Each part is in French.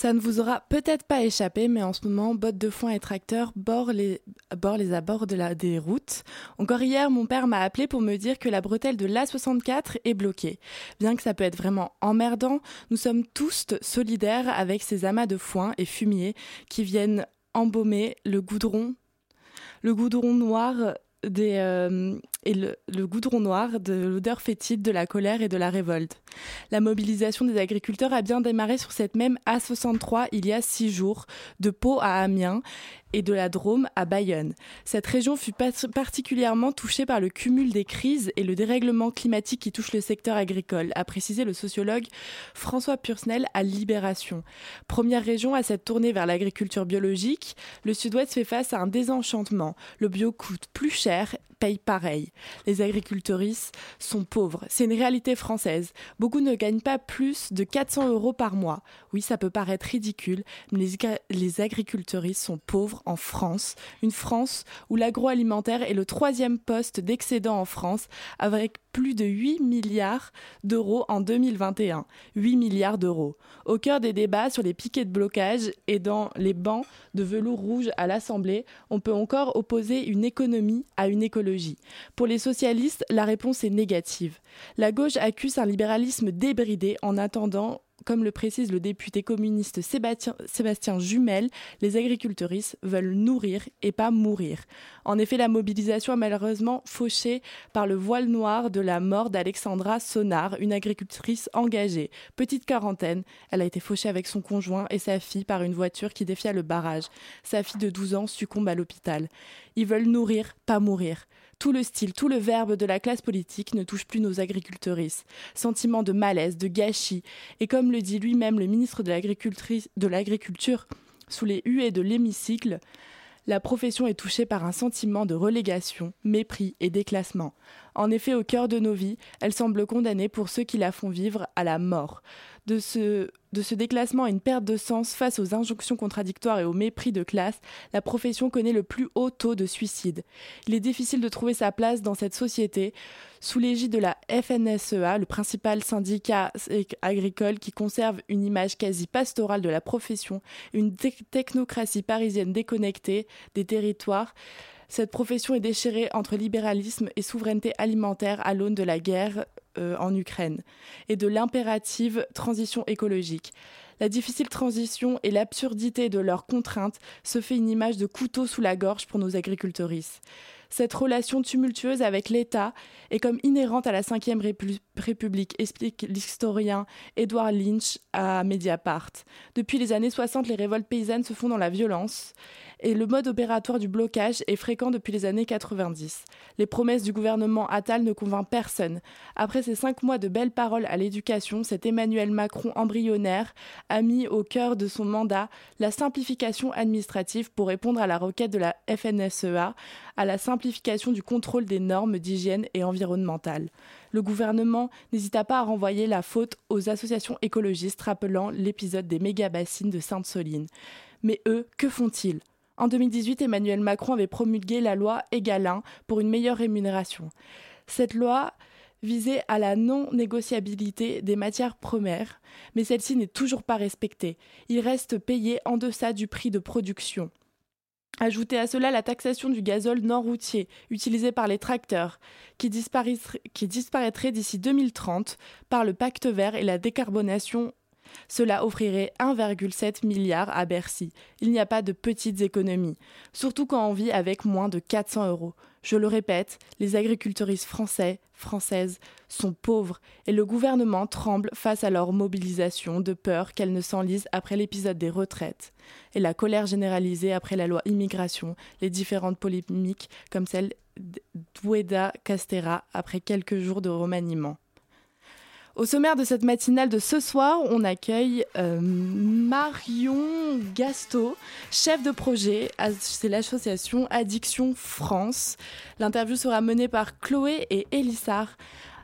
Ça ne vous aura peut-être pas échappé, mais en ce moment, bottes de foin et tracteurs bordent les, abords des routes. Encore hier, mon père m'a appelé pour me dire que la bretelle de l'A64 est bloquée. Bien que ça peut être vraiment emmerdant, nous sommes tous solidaires avec ces amas de foin et fumier qui viennent embaumer le goudron, euh, le, goudron noir de l'odeur fétide de la colère et de la révolte. La mobilisation des agriculteurs a bien démarré sur cette même A63 il y a six jours, de Pau à Amiens et de la Drôme à Bayonne. Cette région fut particulièrement touchée par le cumul des crises et le dérèglement climatique qui touche le secteur agricole, a précisé le sociologue François Pursnel à Libération. Première région à s'être tournée vers l'agriculture biologique, le Sud-Ouest fait face à un désenchantement. Le bio coûte plus cher payent pareil. Les agricultrices sont pauvres. C'est une réalité française. Beaucoup ne gagnent pas plus de 400 euros par mois. Oui, ça peut paraître ridicule, mais les, les sont pauvres en France. Une France où l'agroalimentaire est le troisième poste d'excédent en France, avec plus de 8 milliards d'euros en 2021. 8 milliards d'euros. Au cœur des débats sur les piquets de blocage et dans les bancs de velours rouge à l'Assemblée, on peut encore opposer une économie à une écologie. Pour les socialistes, la réponse est négative. La gauche accuse un libéralisme débridé en attendant comme le précise le député communiste Sébastien, Jumel, les agricultrices veulent nourrir et pas mourir. En effet, la mobilisation a malheureusement fauché par le voile noir de la mort d'Alexandra Sonar, une agricultrice engagée. Petite quarantaine, elle a été fauchée avec son conjoint et sa fille par une voiture qui défia le barrage. Sa fille de 12 ans succombe à l'hôpital. Ils veulent nourrir, pas mourir. Tout le style, tout le verbe de la classe politique ne touche plus nos agricultrices. Sentiment de malaise, de gâchis. Et comme le dit lui-même le ministre de l'Agriculture sous les huées de l'hémicycle, la profession est touchée par un sentiment de relégation, mépris et déclassement. En effet, au cœur de nos vies, elle semble condamnée pour ceux qui la font vivre à la mort de ce, déclassement à une perte de sens face aux injonctions contradictoires et au mépris de classe, la profession connaît le plus haut taux de suicide. Il est difficile de trouver sa place dans cette société sous l'égide de la FNSEA, le principal syndicat agricole qui conserve une image quasi pastorale de la profession, une technocratie parisienne déconnectée des territoires. Cette profession est déchirée entre libéralisme et souveraineté alimentaire à l'aune de la guerre euh, en Ukraine et de l'impérative transition écologique. La difficile transition et l'absurdité de leurs contraintes se fait une image de couteau sous la gorge pour nos agricultrices. Cette relation tumultueuse avec l'État est comme inhérente à la Ve République, explique l'historien Edward Lynch à Mediapart. Depuis les années 60, les révoltes paysannes se font dans la violence et le mode opératoire du blocage est fréquent depuis les années 90. Les promesses du gouvernement Attal ne convainquent personne. Après ces cinq mois de belles paroles à l'éducation, cet Emmanuel Macron embryonnaire a mis au cœur de son mandat la simplification administrative pour répondre à la requête de la FNSEA, à la simplification du contrôle des normes d'hygiène et environnementales. Le gouvernement n'hésita pas à renvoyer la faute aux associations écologistes rappelant l'épisode des méga-bassines de Sainte-Soline. Mais eux, que font-ils? En 2018, Emmanuel Macron avait promulgué la loi Egalin pour une meilleure rémunération. Cette loi visait à la non-négociabilité des matières premières, mais celle-ci n'est toujours pas respectée. Il reste payé en deçà du prix de production. Ajoutez à cela la taxation du gazole non routier utilisé par les tracteurs, qui, qui disparaîtrait d'ici 2030 par le pacte vert et la décarbonation cela offrirait 1,7 milliard à Bercy. Il n'y a pas de petites économies, surtout quand on vit avec moins de 400 euros. Je le répète, les agricultrices français, françaises sont pauvres et le gouvernement tremble face à leur mobilisation de peur qu'elles ne s'enlisent après l'épisode des retraites et la colère généralisée après la loi immigration, les différentes polémiques comme celle d'Oueda Castera après quelques jours de remaniement. Au sommaire de cette matinale de ce soir, on accueille euh, Marion Gasto, chef de projet, c'est l'association Addiction France. L'interview sera menée par Chloé et Elissard.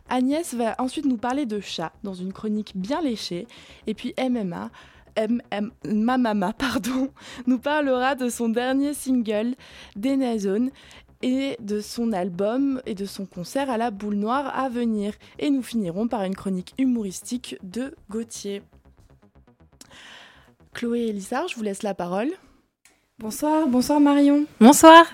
Agnès va ensuite nous parler de chat dans une chronique bien léchée. Et puis MMA, Mamama, pardon, nous parlera de son dernier single, Denazone, et de son album et de son concert à la boule noire à venir. Et nous finirons par une chronique humoristique de Gauthier. Chloé et Elissard, je vous laisse la parole. Bonsoir, bonsoir Marion. Bonsoir.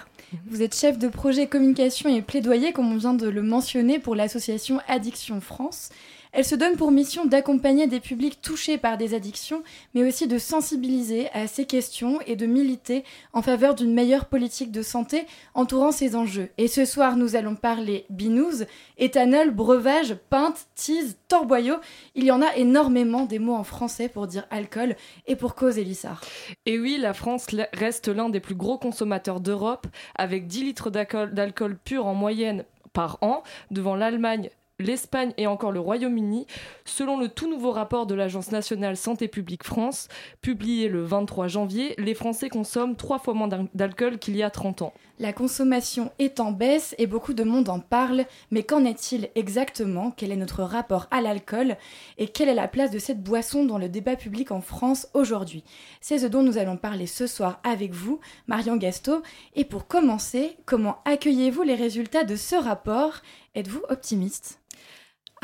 Vous êtes chef de projet communication et plaidoyer, comme on vient de le mentionner, pour l'association Addiction France. Elle se donne pour mission d'accompagner des publics touchés par des addictions, mais aussi de sensibiliser à ces questions et de militer en faveur d'une meilleure politique de santé entourant ces enjeux. Et ce soir, nous allons parler binouze, éthanol, breuvage, pinte, tease, torboyau. Il y en a énormément des mots en français pour dire alcool et pour cause Elissard. Et oui, la France reste l'un des plus gros consommateurs d'Europe, avec 10 litres d'alcool pur en moyenne par an, devant l'Allemagne l'Espagne et encore le Royaume-Uni, selon le tout nouveau rapport de l'Agence nationale santé publique France, publié le 23 janvier, les Français consomment trois fois moins d'alcool qu'il y a 30 ans. La consommation est en baisse et beaucoup de monde en parle, mais qu'en est-il exactement? Quel est notre rapport à l'alcool? Et quelle est la place de cette boisson dans le débat public en France aujourd'hui? C'est ce dont nous allons parler ce soir avec vous, Marion Gasto. Et pour commencer, comment accueillez-vous les résultats de ce rapport? Êtes-vous optimiste?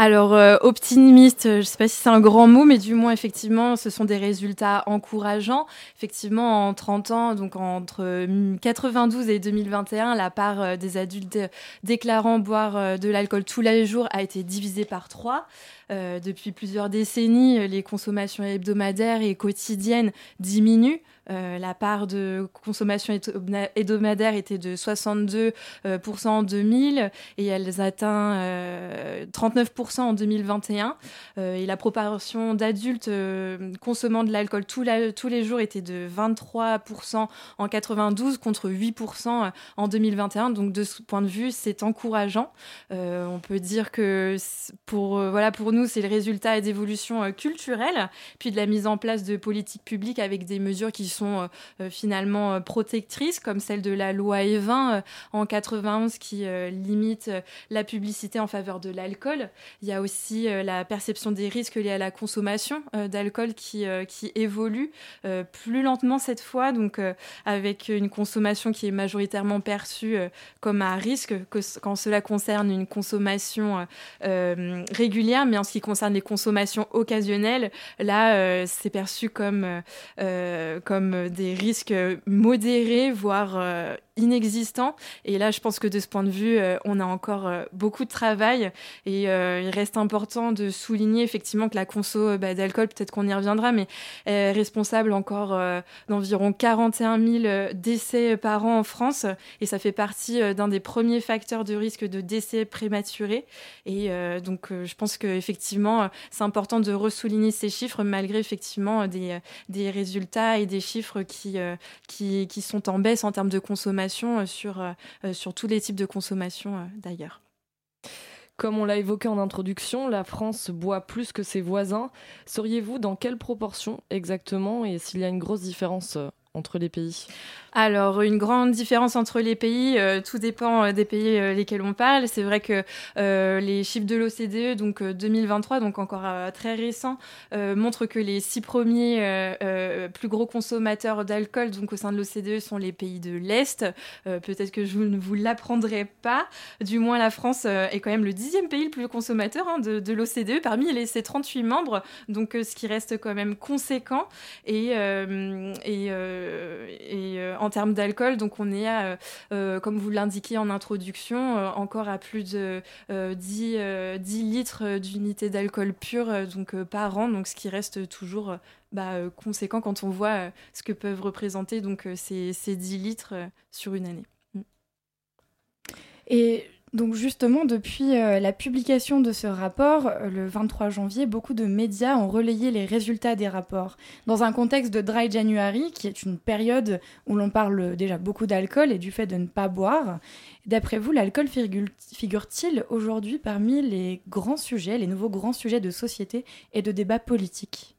Alors, euh, optimiste, je ne sais pas si c'est un grand mot, mais du moins, effectivement, ce sont des résultats encourageants. Effectivement, en 30 ans, donc entre 92 et 2021, la part euh, des adultes déclarant boire euh, de l'alcool tous les jours a été divisée par 3. Depuis plusieurs décennies, les consommations hebdomadaires et quotidiennes diminuent. Euh, la part de consommation hebdomadaire était de 62% euh, en 2000 et elle atteint 39% euh, en 2021. et la proportion d'adultes consommant de l'alcool tous, les jours était de 23% en 92 contre 8% en 2021. Donc de ce point de vue, c'est encourageant. on peut dire que pour nous, c'est le résultat d'évolutions culturelles, puis de la mise en place de politiques publiques avec des mesures qui sont euh, euh, finalement euh, protectrices, comme celle de la loi E20 en 91 qui limite la publicité en faveur de l'alcool. Il y a aussi la perception des risques liés à la consommation d'alcool qui, qui évolue plus lentement cette fois, donc avec une consommation qui est majoritairement perçue comme à risque que, quand cela concerne une consommation régulière, mais ce qui concerne les consommations occasionnelles, là, c'est perçu comme, comme euh, des risques modérés, voire euh, inexistant. Et là, je pense que de ce point de vue, euh, on a encore euh, beaucoup de travail. Et euh, il reste important de souligner effectivement que la conso bah, d'alcool, peut-être qu'on y reviendra, mais est responsable encore d'environ 41 000 décès par an en France. Et ça fait partie d'un des premiers facteurs de risque de décès prématurés. Et donc, je pense qu'effectivement, c'est important de ressouligner ces chiffres malgré effectivement des, des résultats et des chiffres qui, qui, qui sont en baisse en termes de consommation euh, sur, euh, euh, sur tous les types de consommation d'ailleurs. Comme on l'a évoqué en introduction, la France boit plus que ses voisins. Seriez-vous dans quelle proportion exactement et s'il y a une grosse différence entre les pays alors, une grande différence entre les pays, euh, tout dépend euh, des pays euh, lesquels on parle. C'est vrai que les chiffres de l'OCDE, donc 2023, donc encore très récent, montrent que les six premiers plus gros consommateurs d'alcool, donc au sein de l'OCDE, sont les pays de l'Est. Peut-être que je ne vous l'apprendrai pas. Du moins, la France est quand même le dixième pays le plus consommateur hein, de, l'OCDE parmi les, ses 38 membres, donc ce qui reste quand même conséquent. Et, et en termes d'alcool, donc on est à, euh, comme vous l'indiquiez en introduction, euh, encore à plus de 10, euh, 10, litres d'unité d'alcool pur donc, par an, donc ce qui reste toujours bah, conséquent quand on voit ce que peuvent représenter donc, ces, ces 10 litres sur une année. Mm. Et Donc justement, depuis euh, la publication de ce rapport, euh, le 23 janvier, beaucoup de médias ont relayé les résultats des rapports. Dans un contexte de Dry January, qui est une période où l'on parle déjà beaucoup d'alcool et du fait de ne pas boire, d'après vous, l'alcool figure-t-il aujourd'hui parmi les grands sujets, les nouveaux grands sujets de société et de débat politique?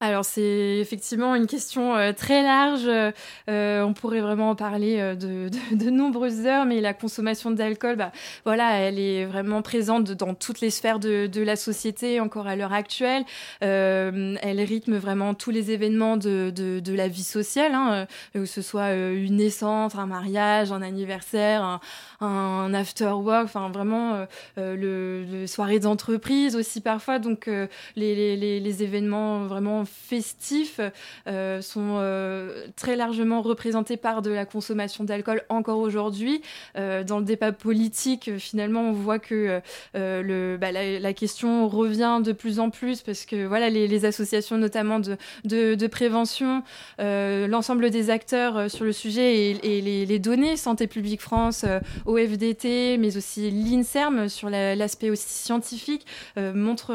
Alors c'est effectivement une question euh, très large. Euh, on pourrait vraiment en parler euh, de, nombreuses heures, mais la consommation d'alcool, bah, voilà, elle est vraiment présente dans toutes les sphères de, la société encore à l'heure actuelle. elle rythme vraiment tous les événements de, la vie sociale, hein, que ce soit une naissance, un mariage, un anniversaire, un after work, enfin vraiment le, le soirée d'entreprise aussi parfois. Donc les, les, événements vraiment festifs euh, sont euh, très largement représentés par de la consommation d'alcool encore aujourd'hui. Euh, dans le débat politique, finalement, on voit que bah, la, question revient de plus en plus parce que voilà, les, associations notamment de, prévention, l'ensemble des acteurs sur le sujet et, les, données, Santé publique France, OFDT, mais aussi l'INSERM sur l'aspect aussi scientifique, montre,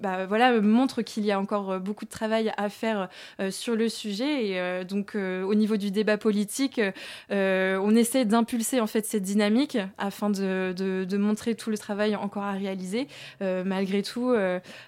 bah, voilà, montre qu'il y a encore beaucoup de travail à faire euh, sur le sujet. Et euh, donc, euh, au niveau du débat politique, on essaie d'impulser en fait cette dynamique afin de, montrer tout le travail encore à réaliser. malgré tout,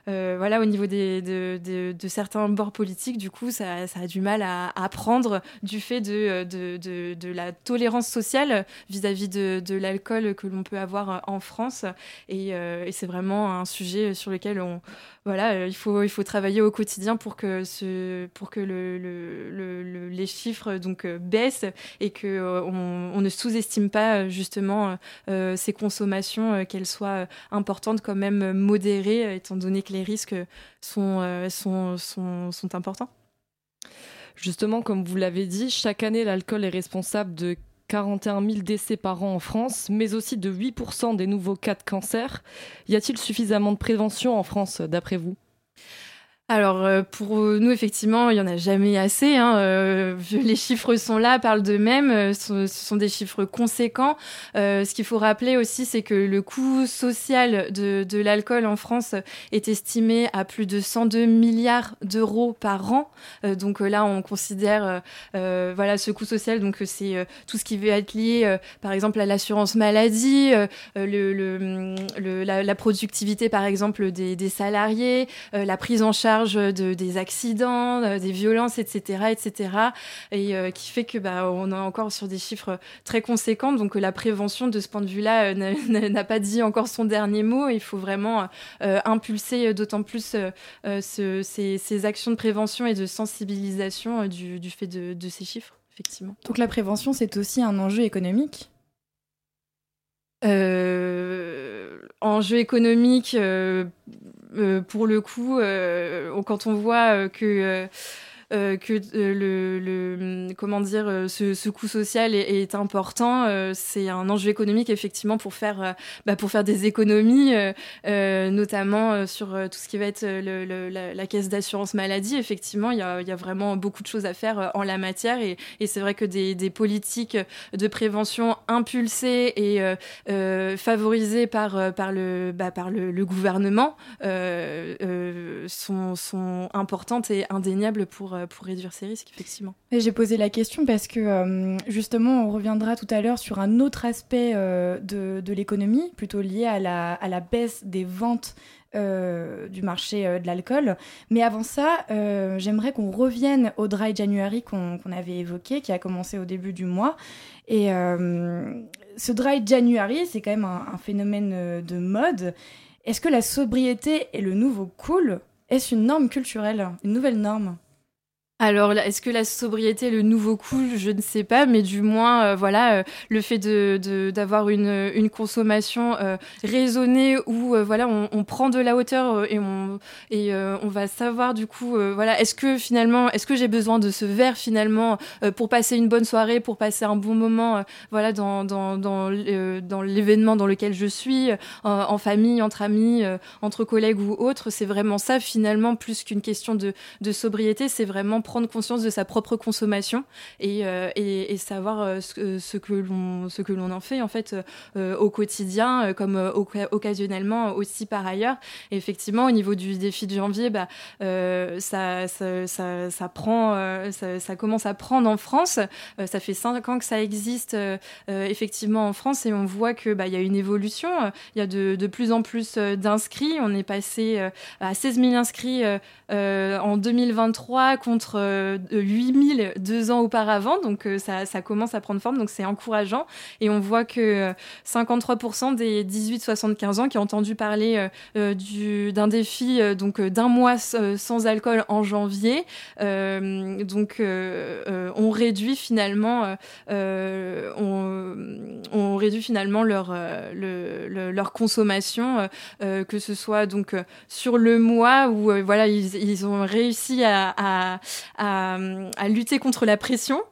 voilà, au niveau de, certains bords politiques, du coup, ça, a du mal à, apprendre du fait de, la tolérance sociale vis-à-vis de, de l'alcool que l'on peut avoir en France. Et, et c'est vraiment un sujet sur lequel on, voilà, il, faut, il faut travailler au quotidien pour que, ce, pour que le, le, les chiffres donc, euh, baissent et qu'on euh, on ne sous-estime pas justement euh, ces consommations, qu'elles soient importantes quand même modérées, étant donné que les risques sont, sont, sont importants. Justement, comme vous l'avez dit, chaque année, l'alcool est responsable de 41 000 décès par an en France, mais aussi de 8% des nouveaux cas de cancer. Y a-t-il suffisamment de prévention en France, d'après vous? Alors euh, pour nous effectivement il y en a jamais assez. Hein. Euh, les chiffres sont là, parlent d'eux-mêmes. Euh, ce, sont des chiffres conséquents. ce qu'il faut rappeler aussi, c'est que le coût social de, l'alcool en France est estimé à plus de 102 milliards d'euros par an. donc là on considère voilà ce coût social. Donc c'est tout ce qui va être lié par exemple à l'assurance maladie, la, productivité par exemple des salariés, la prise en charge de, des accidents, euh, des violences, etc., etc., et euh, qui fait que bah, on est encore sur des chiffres très conséquents. Donc la prévention, de ce point de vue-là, euh, n'a pas dit encore son dernier mot. Il faut vraiment impulser d'autant plus ce, ces, actions de prévention et de sensibilisation du, du fait de, de ces chiffres, effectivement. Donc la prévention, c'est aussi un enjeu économique? Euh, enjeu économique, euh, pour le coup, euh, quand on voit que euh, que euh, le, le, comment dire euh, ce, ce coût social est, est important. c'est un enjeu économique effectivement pour faire bah, pour faire des économies, notamment sur tout ce qui va être le, la, la, caisse d'assurance maladie. Effectivement, il y a, y a, vraiment beaucoup de choses à faire en la matière et, et c'est vrai que des, des, politiques de prévention impulsées et favorisées par par le bah, par le, le gouvernement sont, sont importantes et indéniables pour euh, pour réduire ces risques, effectivement. J'ai posé la question parce que euh, justement, on reviendra tout à l'heure sur un autre aspect euh, de, l'économie, plutôt lié à la, baisse des ventes du marché de l'alcool. Mais avant ça, j'aimerais qu'on revienne au Dry January qu'on avait évoqué, qui a commencé au début du mois. Et ce Dry January, c'est quand même un, un phénomène de mode. Est-ce que la sobriété est le nouveau cool Est-ce une norme culturelle, une nouvelle norme? Alors, est-ce que la sobriété est le nouveau cool Je ne sais pas, mais du moins, euh, voilà, euh, le fait de d'avoir une, une consommation euh, raisonnée où voilà, on, on, prend de la hauteur et on et on va savoir du coup, voilà, est-ce que finalement, est-ce que j'ai besoin de ce verre finalement pour passer une bonne soirée, pour passer un bon moment, voilà, dans dans dans, dans l'événement dans lequel je suis, en, famille, entre amis, entre collègues ou autres, c'est vraiment ça finalement plus qu'une question de de sobriété, c'est vraiment prendre conscience de sa propre consommation et, et, savoir ce, ce, que l'on ce que l'on en fait en fait au quotidien comme occasionnellement aussi par ailleurs. Et effectivement, au niveau du défi de janvier, bah, ça, ça, ça, prend, ça, commence à prendre en France. ça fait cinq ans que ça existe effectivement en France et on voit que bah, y a une évolution. Il y a de, de plus en plus d'inscrits. On est passé à 16 000 inscrits euh, en 2023 contre 8 000 deux ans auparavant. Donc euh, ça, commence à prendre forme, donc c'est encourageant. Et on voit que 53% des 18-75 ans qui ont entendu parler euh, d'un défi donc d'un mois sans alcool en janvier, donc on réduit finalement, on, réduit finalement leur, le, leur consommation, que ce soit donc sur le mois où voilà ils, ont réussi à, lutter contre la pression,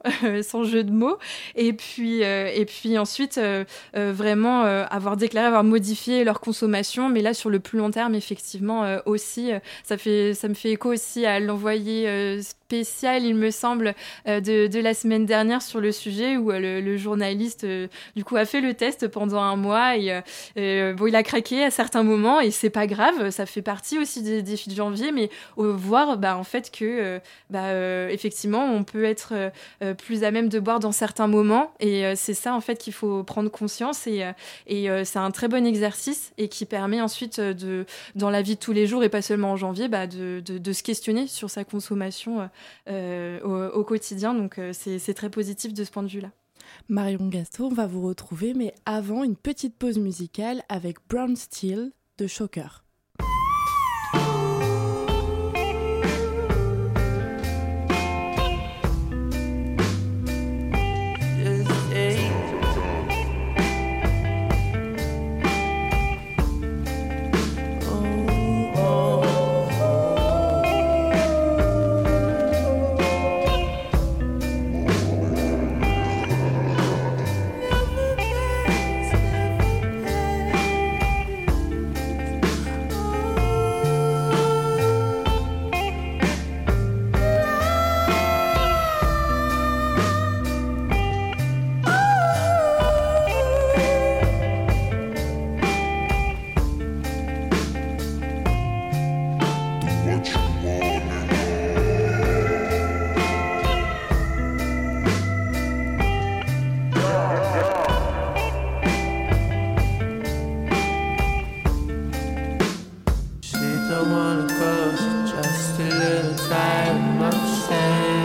sans jeu de mots. Et puis, euh, et puis ensuite, euh, euh, vraiment avoir déclaré avoir modifié leur consommation. Mais là, sur le plus long terme, effectivement, aussi, ça, fait, ça me fait écho aussi à l'envoyé spécial, il me semble, de, de, la semaine dernière sur le sujet où le, journaliste, du coup, a fait le test pendant un mois. Et, bon, il a craqué à certains moments et c'est pas grave. Ça fait partie aussi des défis de janvier. Mais voir bah, en fait que euh, bah, euh, effectivement on peut être euh, plus à même de boire dans certains moments et c'est ça en fait qu'il faut prendre conscience et, et c'est un très bon exercice et qui permet ensuite de dans la vie de tous les jours et pas seulement en janvier bah, de, de, se questionner sur sa consommation au, quotidien donc c'est très positif de ce point de vue là. Marion Gasto, on va vous retrouver, mais avant une petite pause musicale avec Brown Steel de Shocker. close, just a little time of sand.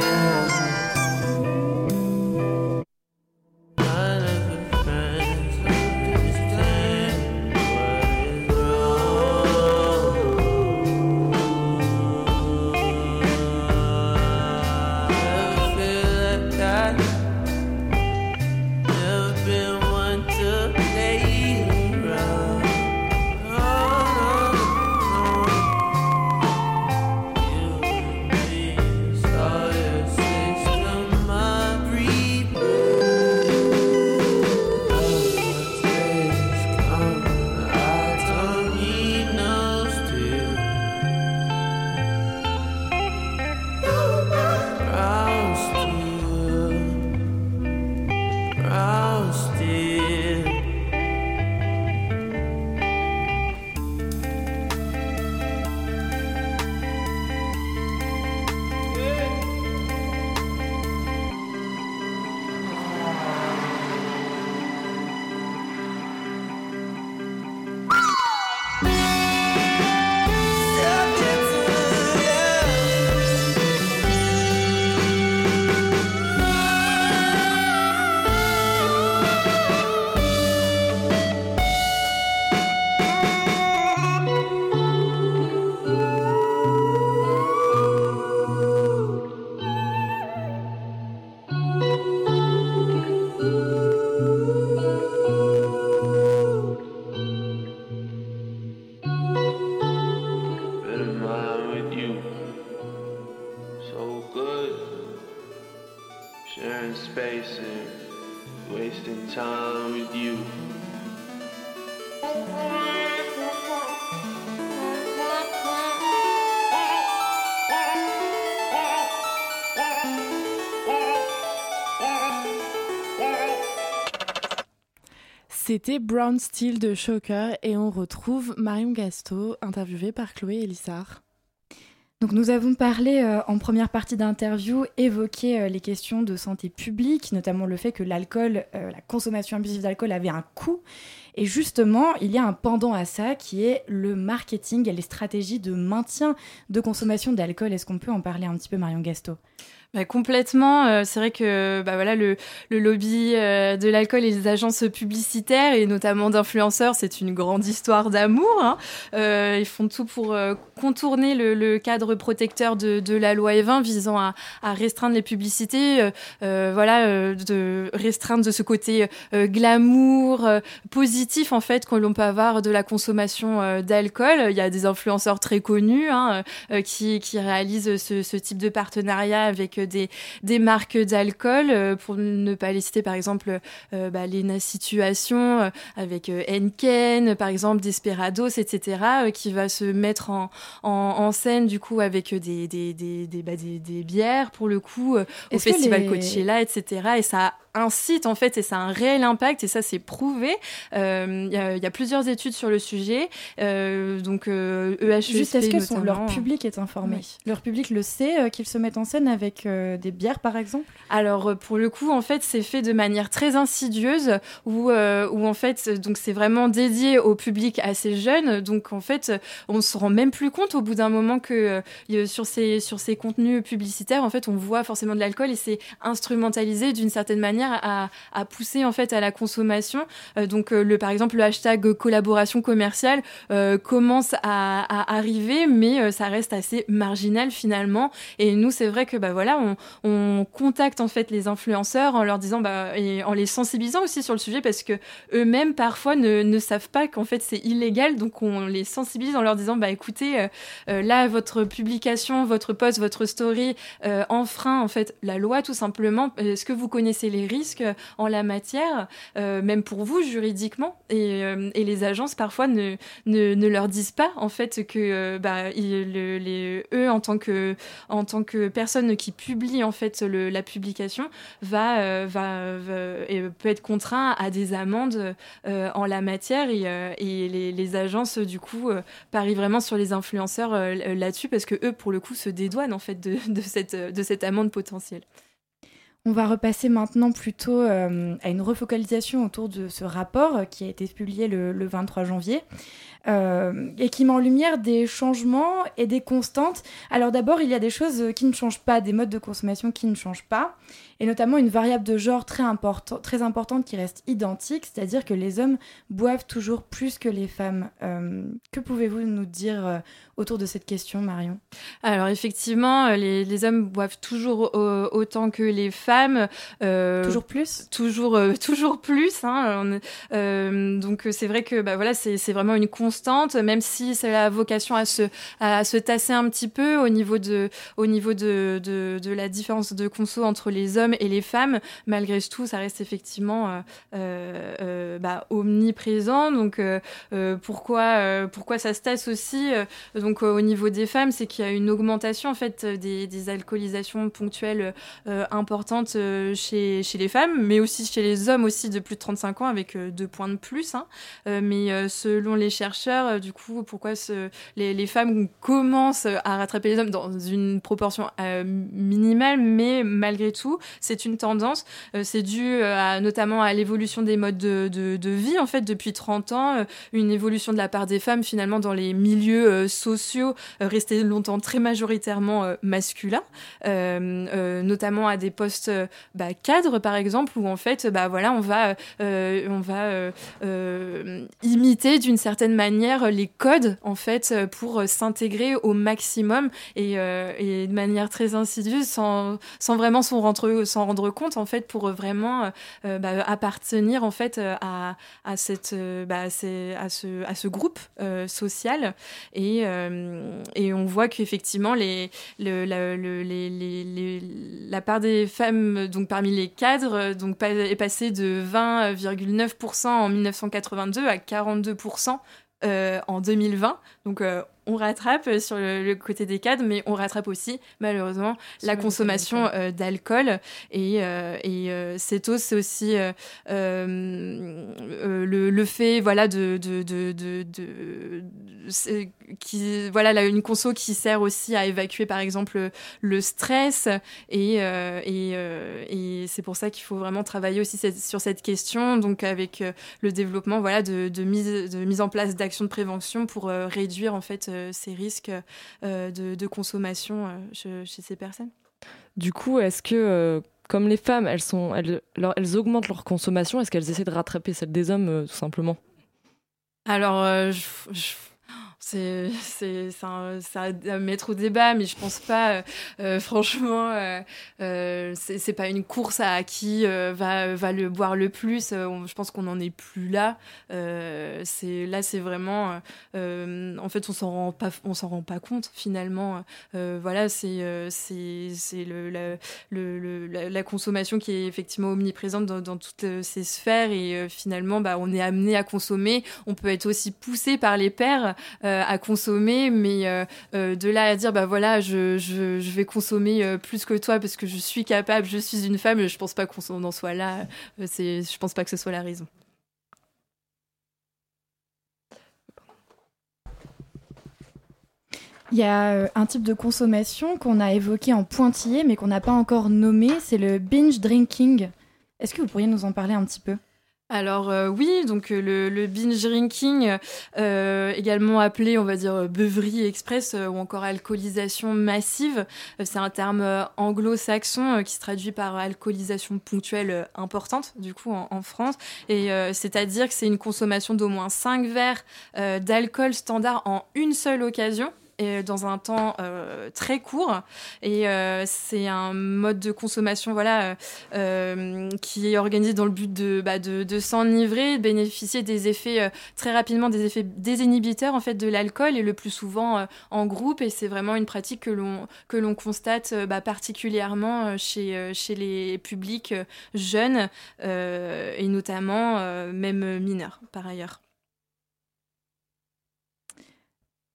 C'était Brown Steel de Shocker et on retrouve Marion Gasto interviewée par Chloé Elissard. Nous avons parlé euh, en première partie d'interview, évoqué euh, les questions de santé publique, notamment le fait que l'alcool, euh, la consommation abusive d'alcool avait un coût. Et justement, il y a un pendant à ça qui est le marketing et les stratégies de maintien de consommation d'alcool. Est-ce qu'on peut en parler un petit peu, Marion Gasto? Bah, complètement. Euh, c'est vrai que bah, voilà, le, le lobby euh, de l'alcool et les agences publicitaires, et notamment d'influenceurs, c'est une grande histoire d'amour. Hein. Euh, ils font tout pour contourner le, le, cadre protecteur de, de la loi E20 visant à, à restreindre les publicités, voilà, de restreindre de ce côté glamour, positif en fait que l'on peut avoir de la consommation d'alcool. Il y a des influenceurs très connus hein, qui, qui réalisent ce, ce type de partenariat avec des, des marques d'alcool, euh, pour ne pas les citer par exemple euh, bah, Lena Situation euh, avec Henken, par exemple Desperados, etc., qui va se mettre en, en, scène du coup avec des, des, des, des, bah, des, des bières pour le coup au festival Coachella, etc. Et ça incite en fait et ça a un réel impact et ça c'est prouvé. Il euh, y, y, a plusieurs études sur le sujet. Euh, donc euh, EHESP Juste est-ce que leur public est informé Leur public le sait euh, qu'ils se mettent en scène avec des bières par exemple? Alors pour le coup en fait c'est fait de manière très insidieuse où, où en fait donc c'est vraiment dédié au public assez jeune donc en fait on se rend même plus compte au bout d'un moment que sur ces sur ces contenus publicitaires en fait on voit forcément de l'alcool et c'est instrumentalisé d'une certaine manière à, à, pousser en fait à la consommation. Euh, donc euh, le par exemple le hashtag collaboration commerciale euh, commence à, à, arriver, mais ça reste assez marginal finalement. Et nous c'est vrai que bah voilà on, on, contacte en fait les influenceurs en leur disant bah et en les sensibilisant aussi sur le sujet parce que eux-mêmes parfois ne, ne savent pas qu'en fait c'est illégal, donc on les sensibilise en leur disant bah écoutez là votre publication, votre post, votre story enfreint en fait la loi tout simplement. Est-ce que vous connaissez les risques en la matière, euh, même pour vous juridiquement. Et, euh, les agences parfois ne, leur disent pas en fait que euh, bah, le, les, eux en tant que personne qui publie en fait la publication va, peut être contraint à des amendes en la matière et, les, agences du coup parient vraiment sur les influenceurs là-dessus parce que eux pour le coup se dédouanent en fait de cette amende potentielle. On va repasser maintenant plutôt euh, à une refocalisation autour de ce rapport euh, qui a été publié le, le 23 janvier euh, et qui met en lumière des changements et des constantes. Alors d'abord, il y a des choses qui ne changent pas, des modes de consommation qui ne changent pas, et notamment une variable de genre très, important, très importante qui reste identique, c'est-à-dire que les hommes boivent toujours plus que les femmes. Euh, que pouvez-vous nous dire euh, autour de cette question, Marion? Alors effectivement, euh, les, les, hommes boivent toujours euh, autant que les femmes. Euh, toujours plus? Toujours, euh, toujours plus. Hein, donc c'est vrai que bah, voilà, c'est vraiment une constante, même si c'est la vocation à se, à se tasser un petit peu au niveau de, au niveau de, de, la différence de conso entre les hommes et les femmes. Malgré tout, ça reste effectivement bah, omniprésent. Donc pourquoi, pourquoi ça se tasse aussi donc euh, au niveau des femmes, c'est qu'il y a une augmentation en fait des, alcoolisations ponctuelles euh, importantes euh, chez, chez les femmes, mais aussi chez les hommes aussi de plus de 35 ans avec euh, deux points de plus. Hein. Euh, mais euh, selon les chercheurs, du coup, pourquoi les, femmes commencent à rattraper les hommes dans une proportion minimale, mais malgré tout, c'est une tendance. c'est dû notamment à l'évolution des modes de, vie en fait depuis 30 ans, une évolution de la part des femmes finalement dans les milieux sociaux euh, restaient longtemps très majoritairement euh, masculins, euh, notamment à des postes bah, cadres par exemple, où en fait, bah, voilà, on va imiter d'une certaine manière les codes en fait pour s'intégrer au maximum et, de manière très insidieuse sans, vraiment s'en rendre, rendre compte en fait pour vraiment bah, appartenir en fait à, à, cette, bah, à, ce, à ce groupe social. Et, euh, et on voit qu'effectivement, les, le, la, le, les, la part des femmes donc parmi les cadres donc, est passée de 20,9% en 1982 à 42% euh, en 2020. Donc, euh, on rattrape sur le, côté des cadres, mais on rattrape aussi malheureusement la consommation d'alcool. Et, hausse, c'est aussi le, fait voilà, de, de, de, de qui, voilà, là, une conso qui sert aussi à évacuer par exemple le stress et, et, et c'est pour ça qu'il faut vraiment travailler aussi sur cette question, donc avec le développement voilà, de, mise, de mise en place d'actions de prévention pour réduire en fait ces risques de, de, consommation chez, chez ces personnes. Du coup, est-ce que comme les femmes, elles, sont, elles, elles augmentent leur consommation, est-ce qu'elles essaient de rattraper celle des hommes, euh, tout simplement? Alors, euh, je c'est ça à mettre au débat mais je pense pas euh, euh franchement euh, euh c'est pas une course à qui euh, va va le boire le plus. Je pense qu'on en est plus là. C'est là c'est vraiment en fait on s'en rend pas on s'en rend pas compte finalement. Voilà c'est c'est c'est le la, le, la, la, consommation qui est effectivement omniprésente dans, dans toutes ces sphères. Et finalement bah on est amené à consommer. On peut être aussi poussé par les pères à consommer, mais euh, euh, de là à dire bah voilà, je, je, vais consommer euh, plus que toi parce que je suis capable, je suis une femme, je pense pas qu'on en soit là. je pense pas que ce soit la raison. Il y a un type de consommation qu'on a évoqué en pointillé mais qu'on n'a pas encore nommé, c'est le binge drinking. Est-ce que vous pourriez nous en parler un petit peu? Alors euh, oui, donc euh, le, binge drinking, euh, également appelé, on va dire, beuverie express ou encore alcoolisation massive, c'est un terme anglo-saxon qui se traduit par alcoolisation ponctuelle importante, du coup, en, en France. Et c'est-à-dire que c'est une consommation d'au moins 5 verres d'alcool standard en une seule occasion dans un temps euh, très court. Et euh, c'est un mode de consommation voilà, euh, qui est organisé dans le but de, bah, s'enivrer, de bénéficier des effets très rapidement, des effets désinhibiteurs en fait, de l'alcool et le plus souvent en groupe. Et c'est vraiment une pratique que l'on, que l'on constate bah, particulièrement chez, chez les publics jeunes et notamment même mineurs par ailleurs.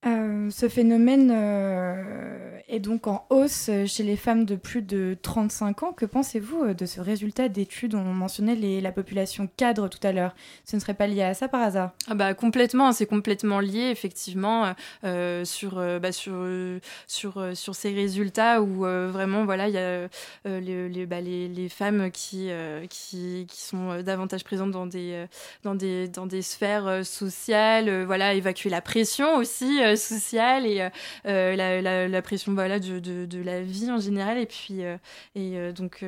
Euh, ce phénomène euh, est donc en hausse chez les femmes de plus de 35 ans. Que pensez-vous euh, de ce résultat d'études? On mentionnait la population cadre tout à l'heure. Ce ne serait pas lié à ça par hasard? Ah bah, Complètement, c'est complètement lié effectivement sur, bah, sur, sur ces résultats où vraiment voilà, il y a les, les, bah, les, les, femmes qui, qui, qui, sont davantage présentes dans des, dans des, dans des sphères sociales, voilà, évacuer la pression aussi euh, sociale et euh, euh, la, pression voilà, de, de, la vie en général. Et puis, et donc,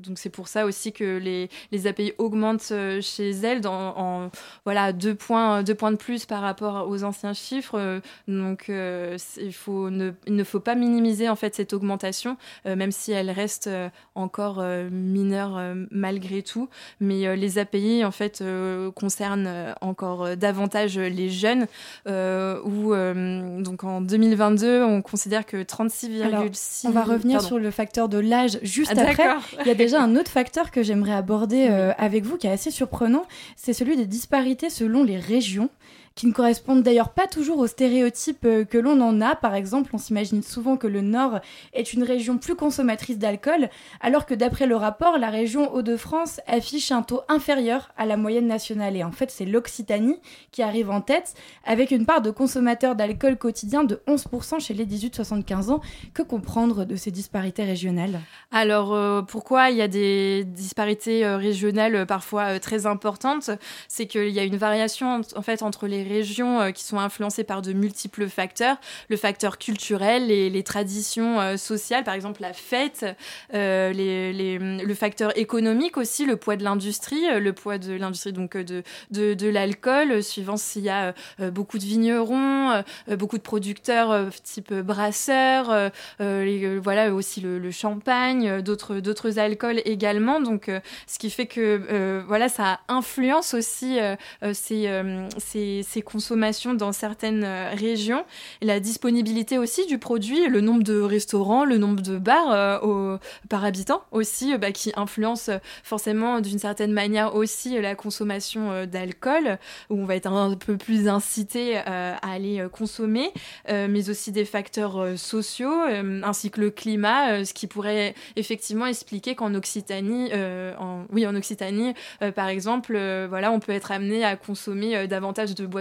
donc c'est pour ça aussi que les, les API augmentent chez elles en voilà, deux, points, deux points de plus par rapport aux anciens chiffres. Donc, il, faut ne, il ne faut pas minimiser en fait cette augmentation, même si elle reste encore mineure malgré tout. Mais les API en fait concernent encore davantage les jeunes où euh, donc en 2022, on considère que 36,6. On va revenir sur le facteur de l'âge juste ah, après. Il y a déjà un autre facteur que j'aimerais aborder euh, avec vous qui est assez surprenant, c'est celui des disparités selon les régions qui ne correspondent d'ailleurs pas toujours aux stéréotypes euh, que l'on en a. Par exemple, on s'imagine souvent que le Nord est une région plus consommatrice d'alcool, alors que d'après le rapport, la région Hauts-de-France affiche un taux inférieur à la moyenne nationale. Et en fait, c'est l'Occitanie qui arrive en tête, avec une part de consommateurs d'alcool quotidien de 11% chez les 18-75 ans. Que comprendre de ces disparités régionales? Alors, euh, pourquoi il y a des disparités euh, régionales parfois très importantes? C'est qu'il y a une variation en fait entre les régions euh, qui sont influencées par de multiples facteurs. Le facteur culturel, les, les traditions euh, sociales, par exemple la fête, euh, le facteur économique aussi, le poids de l'industrie, le poids de l'industrie donc de, de, l'alcool, suivant s'il y a beaucoup de vignerons, beaucoup de producteurs type brasseurs, voilà aussi le, champagne, d'autres d'autres alcools également. Donc ce qui fait que voilà ça influence aussi ces ses consommations dans certaines régions, la disponibilité aussi du produit, le nombre de restaurants, le nombre de bars au, par habitant aussi, bah, qui influence forcément d'une certaine manière aussi la consommation d'alcool, où on va être un peu plus incité à aller consommer, mais aussi des facteurs sociaux, ainsi que le climat, ce qui pourrait effectivement expliquer qu'en Occitanie, oui, en Occitanie, par exemple, voilà, on peut être amené à consommer davantage de boissons,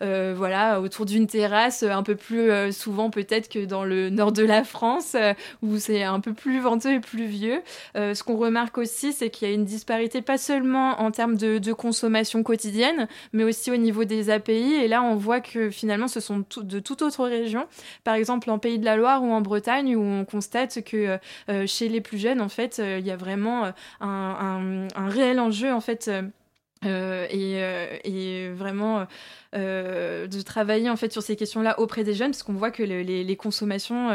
voilà, autour d'une terrasse, un peu plus souvent peut-être que dans le nord de la France, où c'est un peu plus venteux et pluvieux. ce qu'on remarque aussi, c'est qu'il y a une disparité pas seulement en termes de, consommation quotidienne, mais aussi au niveau des API. Et là, on voit que finalement, ce sont de toute autre région. Par exemple, en Pays de la Loire ou en Bretagne, où on constate que chez les plus jeunes, en fait, il y a vraiment un, un, réel enjeu, en fait. Euh, et, euh, et, vraiment euh, de travailler en fait sur ces questions-là auprès des jeunes parce qu'on voit que les, consommations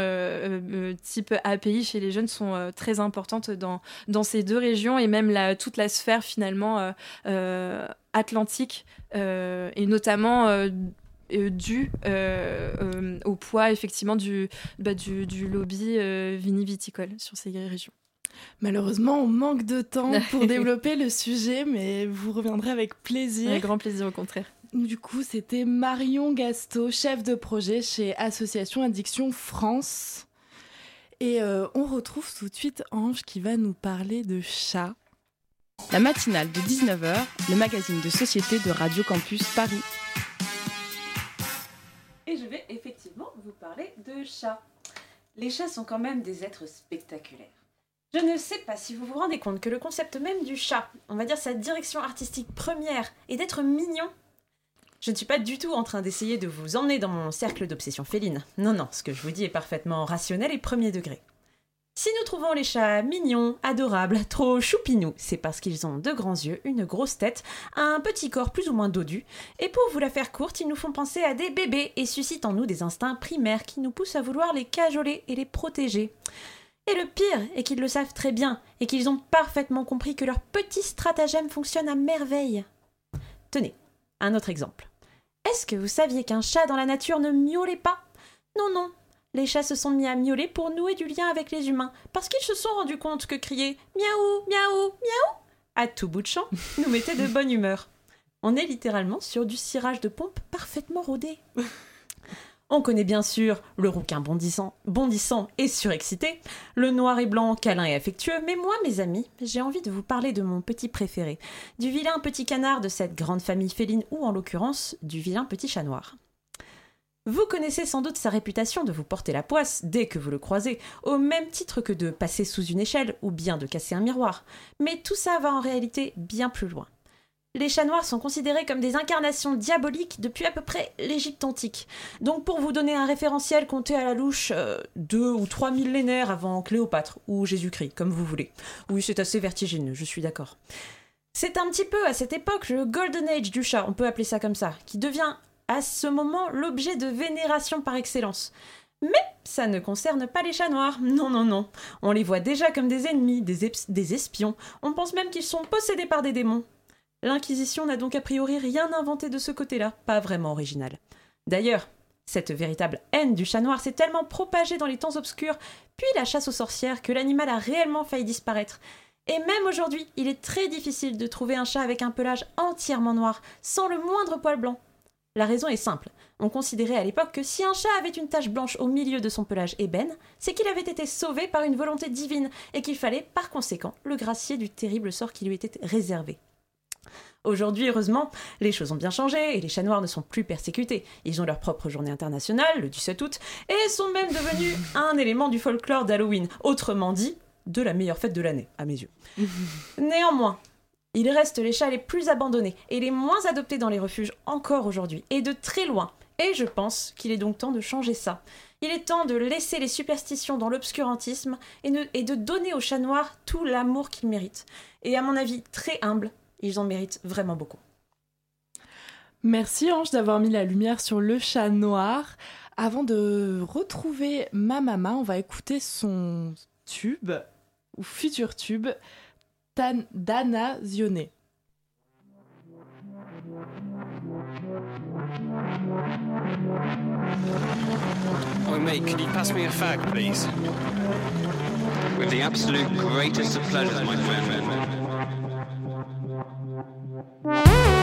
type API chez les jeunes sont très importantes dans, ces deux régions et même toute la sphère finalement atlantique et notamment dû au poids effectivement du, bah, du lobby viniviticole sur ces régions. Malheureusement, on manque de temps pour développer le sujet, mais vous reviendrez avec plaisir. Avec grand plaisir, au contraire. Du coup, c'était Marion Gasto, chef de projet chez Association Addiction France. Et euh, on retrouve tout de suite Ange qui va nous parler de chat. La matinale de 19h, le magazine de société de Radio Campus Paris. Et je vais effectivement vous parler de chats. Les chats sont quand même des êtres spectaculaires. Je ne sais pas si vous vous rendez compte que le concept même du chat, on va dire sa direction artistique première, est d'être mignon. Je ne suis pas du tout en train d'essayer de vous emmener dans mon cercle d'obsession féline. Non, non, ce que je vous dis est parfaitement rationnel et premier degré. Si nous trouvons les chats mignons, adorables, trop choupinous, c'est parce qu'ils ont de grands yeux, une grosse tête, un petit corps plus ou moins dodu, et pour vous la faire courte, ils nous font penser à des bébés et suscitent en nous des instincts primaires qui nous poussent à vouloir les cajoler et les protéger. Et le pire est qu'ils le savent très bien et qu'ils ont parfaitement compris que leur petit stratagème fonctionne à merveille. Tenez, un autre exemple. Est-ce que vous saviez qu'un chat dans la nature ne miaulait pas? Non, non. Les chats se sont mis à miauler pour nouer du lien avec les humains, parce qu'ils se sont rendus compte que crier miaou, miaou, miaou à tout bout de champ nous mettait de bonne humeur. On est littéralement sur du cirage de pompe parfaitement rodé. On connaît bien sûr le rouquin bondissant, bondissant et surexcité, le noir et blanc câlin et affectueux, mais moi, mes amis, j'ai envie de vous parler de mon petit préféré, du vilain petit canard de cette grande famille féline, ou en l'occurrence, du vilain petit chat noir. Vous connaissez sans doute sa réputation de vous porter la poisse dès que vous le croisez, au même titre que de passer sous une échelle ou bien de casser un miroir. Mais tout ça va en réalité bien plus loin les chats noirs sont considérés comme des incarnations diaboliques depuis à peu près l'Égypte antique. Donc pour vous donner un référentiel, comptez à la louche euh, deux ou trois millénaires avant Cléopâtre ou Jésus-Christ, comme vous voulez. Oui, c'est assez vertigineux, je suis d'accord. C'est un petit peu à cette époque le Golden Age du chat, on peut appeler ça comme ça, qui devient à ce moment l'objet de vénération par excellence. Mais ça ne concerne pas les chats noirs. Non, non, non. On les voit déjà comme des ennemis, des, des espions. On pense même qu'ils sont possédés par des démons. L'Inquisition n'a donc a priori rien inventé de ce côté-là, pas vraiment original. D'ailleurs, cette véritable haine du chat noir s'est tellement propagée dans les temps obscurs, puis la chasse aux sorcières, que l'animal a réellement failli disparaître. Et même aujourd'hui, il est très difficile de trouver un chat avec un pelage entièrement noir, sans le moindre poil blanc. La raison est simple. On considérait à l'époque que si un chat avait une tache blanche au milieu de son pelage ébène, c'est qu'il avait été sauvé par une volonté divine et qu'il fallait, par conséquent, le gracier du terrible sort qui lui était réservé. Aujourd'hui, heureusement, les choses ont bien changé et les chats noirs ne sont plus persécutés. Ils ont leur propre journée internationale, le 17 août, et sont même devenus un élément du folklore d'Halloween, autrement dit, de la meilleure fête de l'année, à mes yeux. Néanmoins, il reste les chats les plus abandonnés et les moins adoptés dans les refuges encore aujourd'hui, et de très loin. Et je pense qu'il est donc temps de changer ça. Il est temps de laisser les superstitions dans l'obscurantisme et, et, de donner aux chats noirs tout l'amour qu'ils méritent. Et à mon avis très humble, ils en méritent vraiment beaucoup. Merci Ange d'avoir mis la lumière sur le chat noir. Avant de retrouver ma maman, on va écouter son tube, ou futur tube, Tan Dana Zioné. Oh, mate, can you pass me a fag, please? With the absolute greatest of pleasures, my friend. Bye.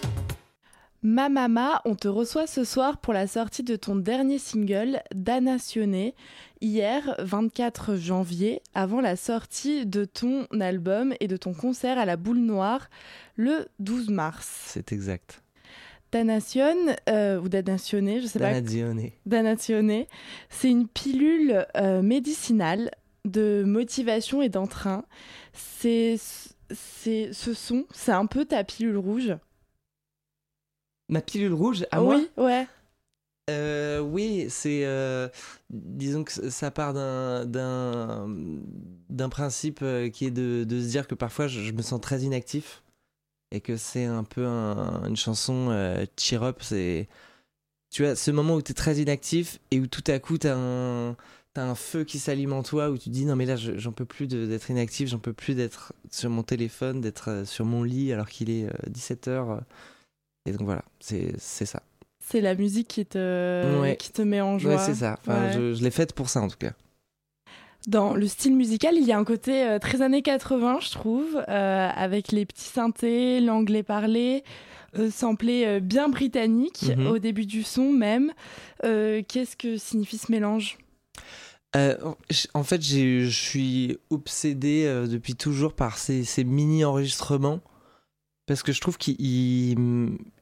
Ma Mama, on te reçoit ce soir pour la sortie de ton dernier single, Danationné, hier 24 janvier, avant la sortie de ton album et de ton concert à la Boule Noire le 12 mars. C'est exact. Danation, euh, ou Danationné, je sais pas. Danationné. c'est une pilule euh, médicinale de motivation et d'entrain. C'est c'est ce son, c'est un peu ta pilule rouge. Ma pilule rouge à oui, ouais. Euh, oui, c'est. Euh, disons que ça part d'un, d'un, principe euh, qui est de, de, se dire que parfois je, me sens très inactif et que c'est un peu une chanson cheer up. C'est. Tu vois, ce moment où tu es très inactif et où tout à coup tu as un t'as un feu qui s'allume en toi où tu dis non mais là j'en peux plus d'être inactif, j'en peux plus d'être sur mon téléphone, d'être sur mon lit alors qu'il est 17h. Euh, et donc voilà, c'est ça. C'est la musique qui te, qui te met en joie. Ouais, c'est ça. Enfin, Je, je l'ai faite pour ça en tout cas. Dans le style musical, il y a un côté euh, très années 80, je trouve, avec les petits synthés, l'anglais parlé, samplé bien britannique mhm. au début du son même. Qu'est-ce que signifie ce mélange? Euh, en fait, je suis obsédé euh, depuis toujours par ces, mini-enregistrements parce que je trouve qu'ils